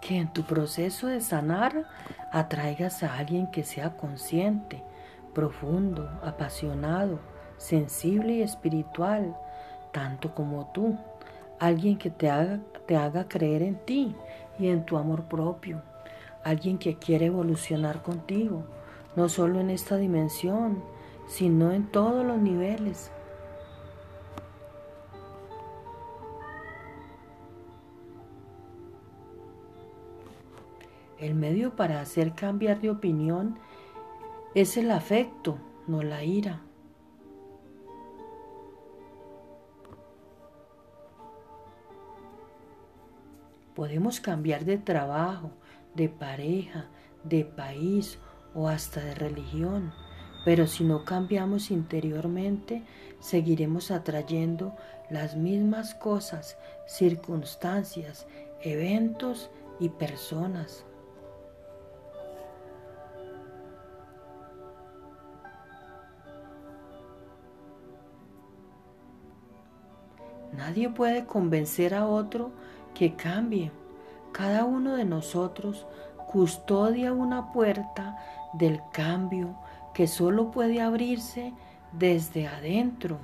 Que en tu proceso de sanar atraigas a alguien que sea consciente, profundo, apasionado, sensible y espiritual, tanto como tú. Alguien que te haga, te haga creer en ti y en tu amor propio. Alguien que quiere evolucionar contigo, no solo en esta dimensión, sino en todos los niveles El medio para hacer cambiar de opinión es el afecto, no la ira. Podemos cambiar de trabajo, de pareja, de país o hasta de religión, pero si no cambiamos interiormente, seguiremos atrayendo las mismas cosas, circunstancias, eventos y personas. Nadie puede convencer a otro que cambie. Cada uno de nosotros custodia una puerta del cambio que solo puede abrirse desde adentro.